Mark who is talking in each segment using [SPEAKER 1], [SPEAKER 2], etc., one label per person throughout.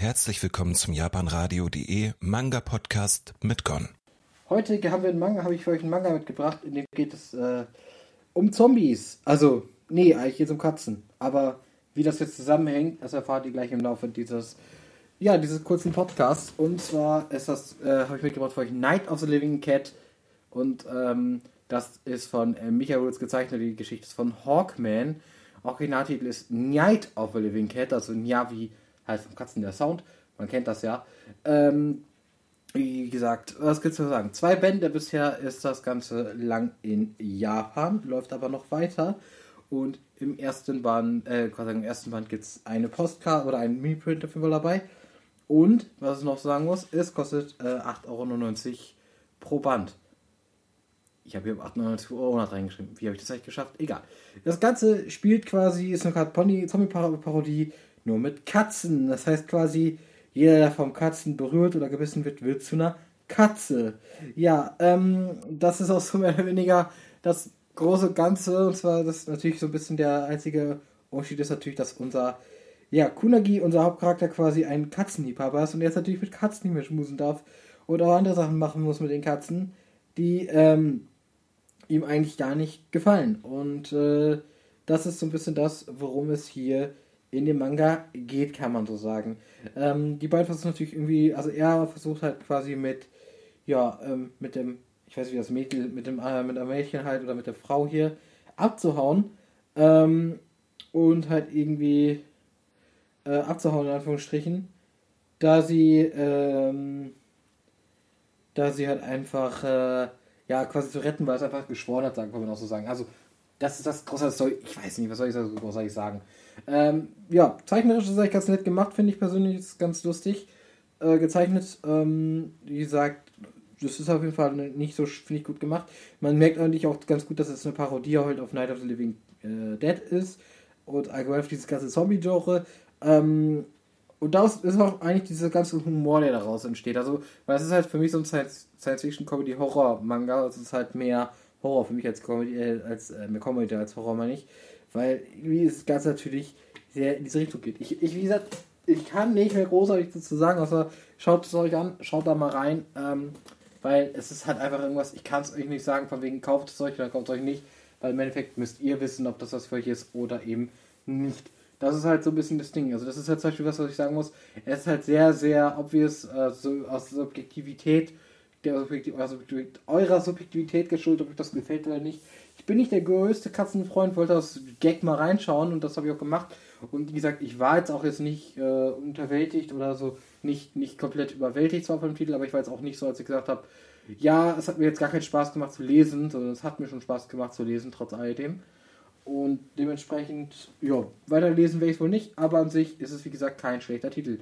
[SPEAKER 1] Herzlich willkommen zum japanradio.de Manga Podcast mit Gon.
[SPEAKER 2] Heute haben wir einen Manga, habe ich für euch einen Manga mitgebracht, in dem geht es äh, um Zombies. Also, nee, eigentlich geht es um Katzen. Aber wie das jetzt zusammenhängt, das erfahrt ihr gleich im Laufe dieses, ja, dieses kurzen Podcasts. Und zwar ist das, äh, habe ich mitgebracht für euch Night of the Living Cat. Und ähm, das ist von äh, Michael Woods gezeichnet, die Geschichte ist von Hawkman. Originaltitel ist Night of the Living Cat, also Nya wie halt vom Katzen der Sound. Man kennt das ja. Ähm, wie gesagt, was gibt's zu sagen? Zwei Bände bisher ist das Ganze lang in Japan, läuft aber noch weiter. Und im ersten Band, äh, quasi im ersten Band gibt es eine Postkarte oder einen Mini-Print dafür dabei. Und, was ich noch sagen muss, es kostet äh, 8,99 Euro pro Band. Ich habe hier 98 Euro reingeschrieben. Wie habe ich das eigentlich geschafft? Egal. Das Ganze spielt quasi, ist eine Art Zombie-Parodie, nur mit Katzen. Das heißt quasi, jeder, der vom Katzen berührt oder gebissen wird, wird zu einer Katze. Ja, ähm, das ist auch so mehr oder weniger das große Ganze. Und zwar, das ist natürlich so ein bisschen der einzige Unterschied ist natürlich, dass unser, ja, Kunagi, unser Hauptcharakter quasi ein Katzenliebhaber ist und jetzt natürlich mit Katzen nicht mehr schmusen darf und auch andere Sachen machen muss mit den Katzen, die, ähm, ihm eigentlich gar nicht gefallen. Und äh, das ist so ein bisschen das, worum es hier in dem Manga geht, kann man so sagen. Ähm, die beiden versuchen natürlich irgendwie, also er versucht halt quasi mit, ja, ähm, mit dem, ich weiß nicht, wie das Mädchen, mit dem, äh, mit dem Mädchen halt oder mit der Frau hier abzuhauen ähm, und halt irgendwie äh, abzuhauen, in Anführungsstrichen, da sie, ähm, da sie halt einfach, äh, ja, quasi zu retten, weil es einfach geschworen hat, sagen, kann man auch so sagen. Also, das ist das große Story. Ich weiß nicht, was soll ich, soll ich sagen? Ähm, ja, zeichnerisch ist eigentlich ganz nett gemacht, finde ich persönlich. Ist ganz lustig äh, gezeichnet. Ähm, wie gesagt, das ist auf jeden Fall nicht so, finde ich, gut gemacht. Man merkt eigentlich auch ganz gut, dass es eine Parodie halt auf Night of the Living äh, Dead ist. Und allgemein auf dieses ganze Zombie-Genre. Ähm, und daraus ist auch eigentlich dieser ganze Humor, der daraus entsteht. Also, weil es ist halt für mich so ein Science-Fiction-Comedy-Horror-Manga. Es ist halt mehr Horror für mich als Comedy, äh, als äh, Comedy als Horror, meine ich. Weil irgendwie das Ganze natürlich sehr in diese Richtung geht. Ich, ich wie gesagt, ich kann nicht mehr großartig dazu sagen, außer schaut es euch an, schaut da mal rein. Ähm, weil es ist halt einfach irgendwas, ich kann es euch nicht sagen, von wegen kauft es euch oder kauft es euch nicht. Weil im Endeffekt müsst ihr wissen, ob das was für euch ist oder eben nicht. Das ist halt so ein bisschen das Ding. Also das ist halt zum Beispiel was, was ich sagen muss. Es ist halt sehr, sehr obvious, äh, so aus Subjektivität der Subjektiv also eurer Subjektivität geschuldet, ob euch das gefällt oder nicht. Ich bin nicht der größte Katzenfreund, wollte aus Gag mal reinschauen und das habe ich auch gemacht. Und wie gesagt, ich war jetzt auch jetzt nicht äh, unterwältigt oder so, nicht, nicht komplett überwältigt zwar vom Titel, aber ich war jetzt auch nicht so, als ich gesagt habe, ja, es hat mir jetzt gar keinen Spaß gemacht zu lesen, sondern es hat mir schon Spaß gemacht zu lesen, trotz alledem. Und dementsprechend, ja, weiterlesen werde ich es wohl nicht, aber an sich ist es wie gesagt kein schlechter Titel.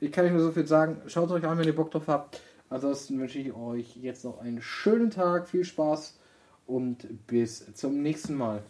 [SPEAKER 2] Ich kann euch nur so viel sagen, schaut es euch an, wenn ihr Bock drauf habt. Ansonsten wünsche ich euch jetzt noch einen schönen Tag, viel Spaß und bis zum nächsten Mal.